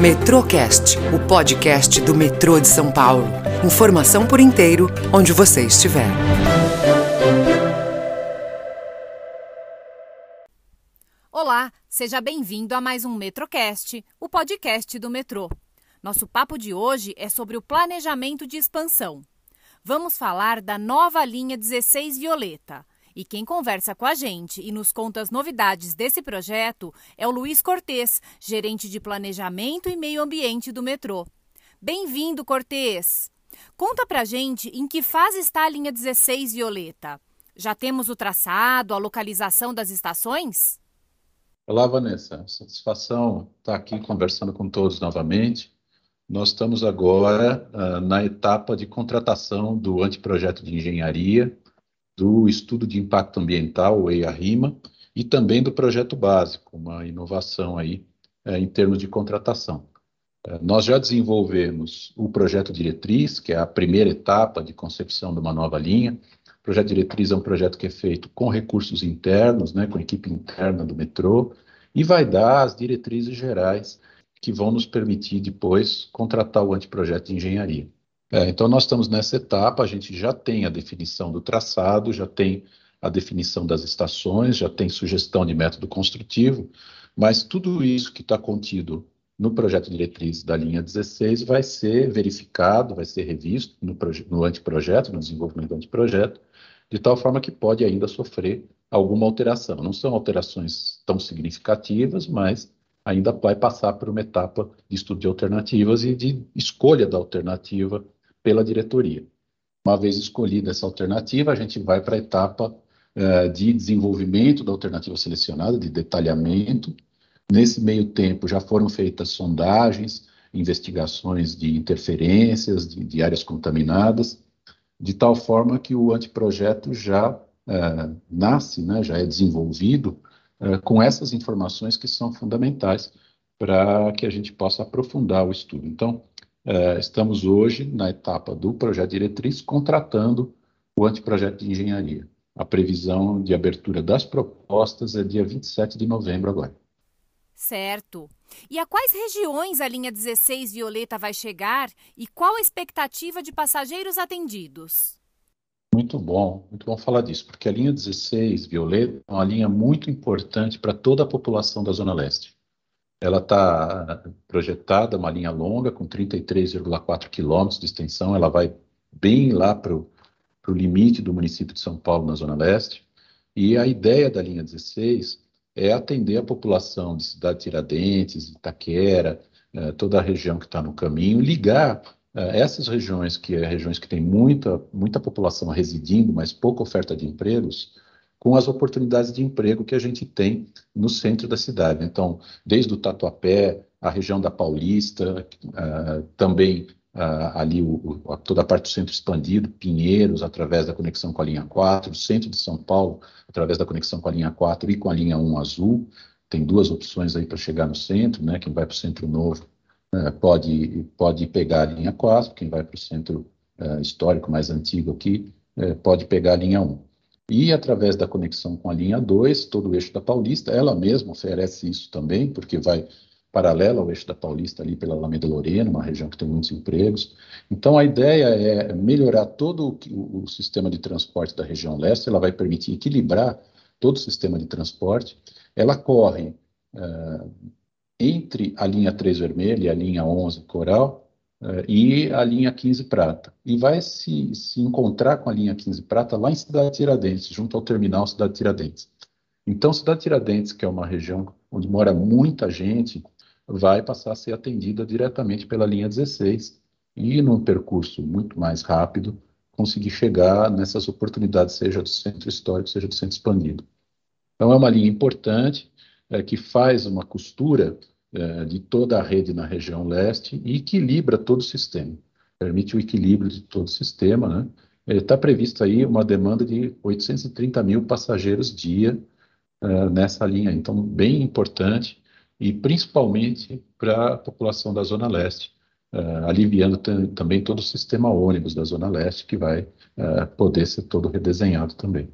Metrocast, o podcast do metrô de São Paulo. Informação por inteiro, onde você estiver. Olá, seja bem-vindo a mais um Metrocast, o podcast do metrô. Nosso papo de hoje é sobre o planejamento de expansão. Vamos falar da nova linha 16 Violeta e quem conversa com a gente e nos conta as novidades desse projeto é o Luiz Cortez, gerente de planejamento e meio ambiente do metrô. Bem-vindo, Cortez! Conta pra gente em que fase está a linha 16 Violeta. Já temos o traçado, a localização das estações? Olá, Vanessa. Satisfação estar aqui conversando com todos novamente. Nós estamos agora uh, na etapa de contratação do anteprojeto de engenharia do estudo de impacto ambiental, o EIA-RIMA, e também do projeto básico, uma inovação aí é, em termos de contratação. É, nós já desenvolvemos o projeto diretriz, que é a primeira etapa de concepção de uma nova linha. O projeto diretriz é um projeto que é feito com recursos internos, né, com a equipe interna do metrô, e vai dar as diretrizes gerais que vão nos permitir depois contratar o anteprojeto de engenharia. É, então, nós estamos nessa etapa, a gente já tem a definição do traçado, já tem a definição das estações, já tem sugestão de método construtivo, mas tudo isso que está contido no projeto diretriz da linha 16 vai ser verificado, vai ser revisto no, no anteprojeto, no desenvolvimento do anteprojeto, de tal forma que pode ainda sofrer alguma alteração. Não são alterações tão significativas, mas ainda vai passar por uma etapa de estudo de alternativas e de escolha da alternativa pela diretoria. Uma vez escolhida essa alternativa, a gente vai para a etapa uh, de desenvolvimento da alternativa selecionada, de detalhamento. Nesse meio tempo, já foram feitas sondagens, investigações de interferências, de, de áreas contaminadas, de tal forma que o anteprojeto já uh, nasce, né, já é desenvolvido uh, com essas informações que são fundamentais para que a gente possa aprofundar o estudo. Então, Uh, estamos hoje na etapa do projeto diretriz, contratando o anteprojeto de engenharia. A previsão de abertura das propostas é dia 27 de novembro agora. Certo. E a quais regiões a linha 16 Violeta vai chegar e qual a expectativa de passageiros atendidos? Muito bom, muito bom falar disso, porque a linha 16 Violeta é uma linha muito importante para toda a população da Zona Leste. Ela está projetada, uma linha longa, com 33,4 quilômetros de extensão, ela vai bem lá para o limite do município de São Paulo, na Zona Leste. E a ideia da linha 16 é atender a população de Cidade Tiradentes, Itaquera, eh, toda a região que está no caminho, ligar eh, essas regiões, que é regiões que têm muita, muita população residindo, mas pouca oferta de empregos, com as oportunidades de emprego que a gente tem no centro da cidade. Então, desde o Tatuapé, a região da Paulista, uh, também uh, ali o, o, toda a parte do centro expandido, Pinheiros, através da conexão com a linha 4, o centro de São Paulo, através da conexão com a linha 4 e com a linha 1 azul. Tem duas opções aí para chegar no centro, né? Quem vai para o centro novo uh, pode, pode pegar a linha 4, quem vai para o centro histórico mais antigo aqui pode pegar a linha 1. E através da conexão com a linha 2, todo o eixo da Paulista, ela mesma oferece isso também, porque vai paralela ao eixo da Paulista ali pela Alameda Lorena, uma região que tem muitos empregos. Então a ideia é melhorar todo o, o sistema de transporte da região leste, ela vai permitir equilibrar todo o sistema de transporte. Ela corre uh, entre a linha 3 vermelha e a linha 11 coral, e a linha 15 prata. E vai se, se encontrar com a linha 15 prata lá em Cidade Tiradentes, junto ao terminal Cidade Tiradentes. Então, Cidade Tiradentes, que é uma região onde mora muita gente, vai passar a ser atendida diretamente pela linha 16 e, num percurso muito mais rápido, conseguir chegar nessas oportunidades, seja do centro histórico, seja do centro expandido. Então, é uma linha importante é, que faz uma costura é, de toda a rede na região leste e equilibra todo o sistema, permite o equilíbrio de todo o sistema, né? Está previsto aí uma demanda de 830 mil passageiros dia uh, nessa linha, então bem importante e principalmente para a população da Zona Leste, aliviando também todo o sistema ônibus da Zona Leste que vai poder ser todo redesenhado também.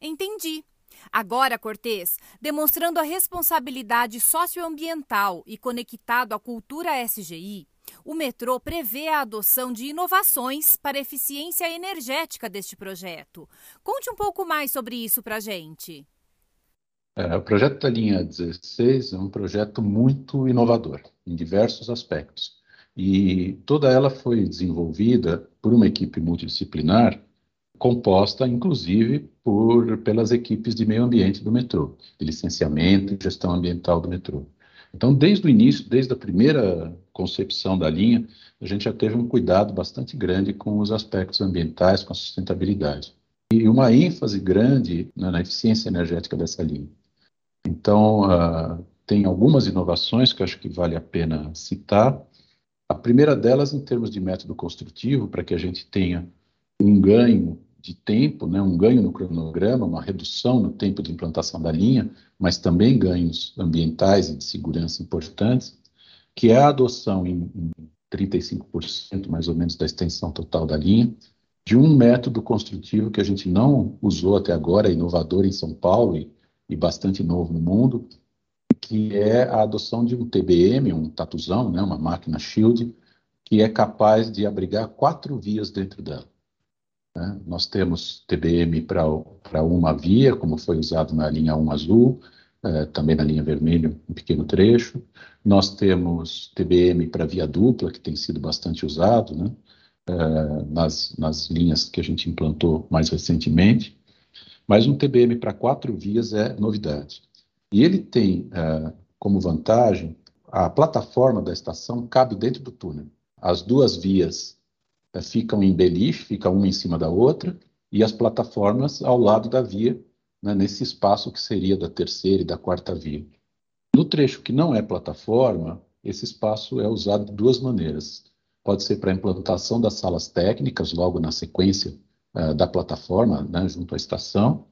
Entendi. Agora, Cortês, demonstrando a responsabilidade socioambiental e conectado à cultura SGI, o metrô prevê a adoção de inovações para a eficiência energética deste projeto. Conte um pouco mais sobre isso para a gente. É, o projeto da linha 16 é um projeto muito inovador em diversos aspectos. E toda ela foi desenvolvida por uma equipe multidisciplinar composta, inclusive, por, pelas equipes de meio ambiente do metrô, de licenciamento e gestão ambiental do metrô. Então, desde o início, desde a primeira concepção da linha, a gente já teve um cuidado bastante grande com os aspectos ambientais, com a sustentabilidade. E uma ênfase grande na, na eficiência energética dessa linha. Então, uh, tem algumas inovações que acho que vale a pena citar. A primeira delas, em termos de método construtivo, para que a gente tenha um ganho de tempo, né, um ganho no cronograma, uma redução no tempo de implantação da linha, mas também ganhos ambientais e de segurança importantes, que é a adoção em, em 35% mais ou menos da extensão total da linha, de um método construtivo que a gente não usou até agora, é inovador em São Paulo e, e bastante novo no mundo, que é a adoção de um TBM, um tatuzão, né, uma máquina Shield, que é capaz de abrigar quatro vias dentro dela. Né? Nós temos TBM para uma via, como foi usado na linha 1 azul, eh, também na linha vermelha, um pequeno trecho. Nós temos TBM para via dupla, que tem sido bastante usado né? Eh, nas, nas linhas que a gente implantou mais recentemente. Mas um TBM para quatro vias é novidade. E ele tem eh, como vantagem a plataforma da estação cabe dentro do túnel. As duas vias é, ficam em beliche, fica uma em cima da outra, e as plataformas ao lado da via, né, nesse espaço que seria da terceira e da quarta via. No trecho que não é plataforma, esse espaço é usado de duas maneiras. Pode ser para a implantação das salas técnicas, logo na sequência uh, da plataforma, né, junto à estação,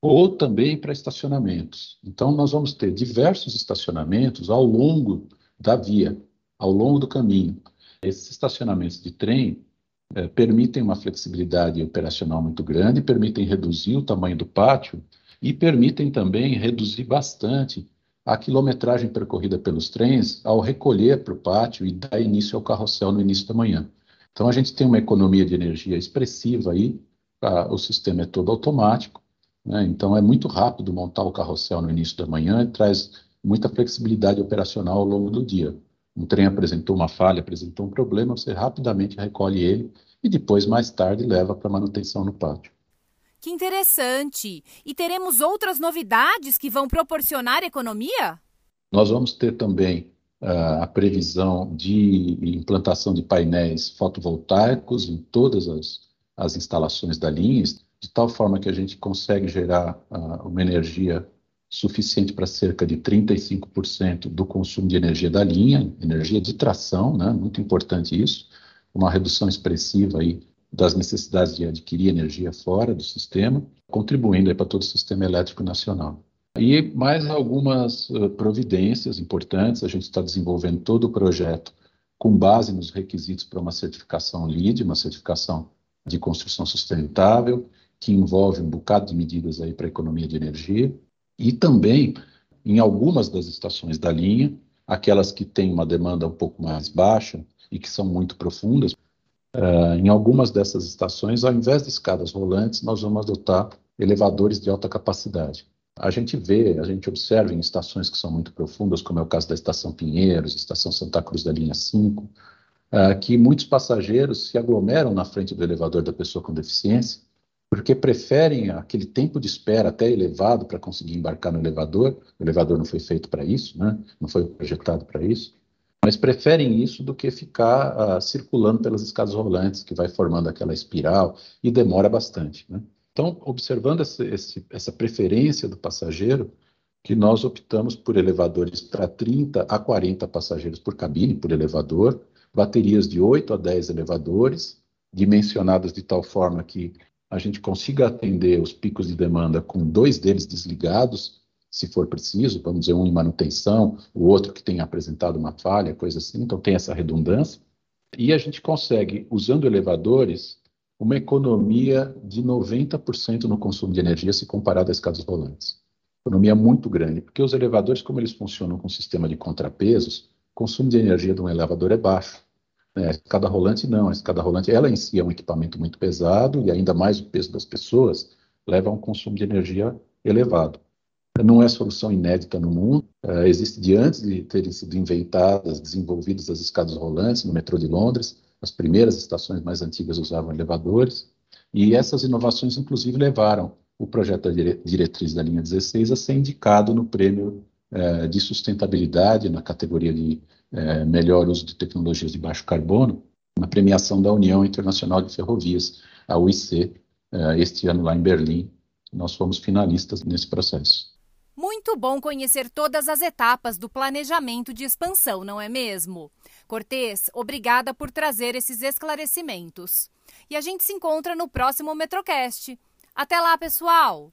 ou também para estacionamentos. Então, nós vamos ter diversos estacionamentos ao longo da via, ao longo do caminho. Esses estacionamentos de trem é, permitem uma flexibilidade operacional muito grande, permitem reduzir o tamanho do pátio e permitem também reduzir bastante a quilometragem percorrida pelos trens ao recolher para o pátio e dar início ao carrossel no início da manhã. Então a gente tem uma economia de energia expressiva aí, a, o sistema é todo automático, né? então é muito rápido montar o carrossel no início da manhã e traz muita flexibilidade operacional ao longo do dia um trem apresentou uma falha, apresentou um problema, você rapidamente recolhe ele e depois, mais tarde, leva para manutenção no pátio. Que interessante! E teremos outras novidades que vão proporcionar economia? Nós vamos ter também uh, a previsão de implantação de painéis fotovoltaicos em todas as, as instalações da linha, de tal forma que a gente consegue gerar uh, uma energia suficiente para cerca de 35% do consumo de energia da linha, energia de tração, né? muito importante isso, uma redução expressiva aí das necessidades de adquirir energia fora do sistema, contribuindo para todo o sistema elétrico nacional. E mais algumas uh, providências importantes, a gente está desenvolvendo todo o projeto com base nos requisitos para uma certificação LEED, uma certificação de construção sustentável, que envolve um bocado de medidas aí para a economia de energia, e também, em algumas das estações da linha, aquelas que têm uma demanda um pouco mais baixa e que são muito profundas, uh, em algumas dessas estações, ao invés de escadas rolantes, nós vamos adotar elevadores de alta capacidade. A gente vê, a gente observa em estações que são muito profundas, como é o caso da Estação Pinheiros, Estação Santa Cruz da linha 5, uh, ah, que muitos passageiros se aglomeram na frente do elevador da pessoa com deficiência porque preferem aquele tempo de espera até elevado para conseguir embarcar no elevador. O elevador não foi feito para isso, né? não foi projetado para isso, mas preferem isso do que ficar uh, circulando pelas escadas rolantes, que vai formando aquela espiral e demora bastante. Né? Então, observando esse, essa preferência do passageiro, que nós optamos por elevadores para 30 a 40 passageiros por cabine, por elevador, baterias de 8 a 10 elevadores, dimensionadas de tal forma que a gente consiga atender os picos de demanda com dois deles desligados, se for preciso, vamos dizer, um em manutenção, o outro que tenha apresentado uma falha, coisa assim, então tem essa redundância. E a gente consegue, usando elevadores, uma economia de 90% no consumo de energia se comparado às escadas rolantes. economia muito grande, porque os elevadores, como eles funcionam com sistema de contrapesos, o consumo de energia de um elevador é baixo. Né? A escada rolante não, a escada rolante ela em si é um equipamento muito pesado e ainda mais o peso das pessoas leva a um consumo de energia elevado. Não é solução inédita no mundo, uh, existe de antes de terem sido inventadas, desenvolvidas as escadas rolantes no metrô de Londres, as primeiras estações mais antigas usavam elevadores, e essas inovações, inclusive, levaram o projeto da diretriz da linha 16 a ser indicado no prêmio uh, de sustentabilidade, na categoria de uh, melhor uso de tecnologias de baixo carbono, na premiação da União Internacional de Ferrovias, a UIC, este ano lá em Berlim. Nós fomos finalistas nesse processo. Muito bom conhecer todas as etapas do planejamento de expansão, não é mesmo? Cortês, obrigada por trazer esses esclarecimentos. E a gente se encontra no próximo Metrocast. Até lá, pessoal!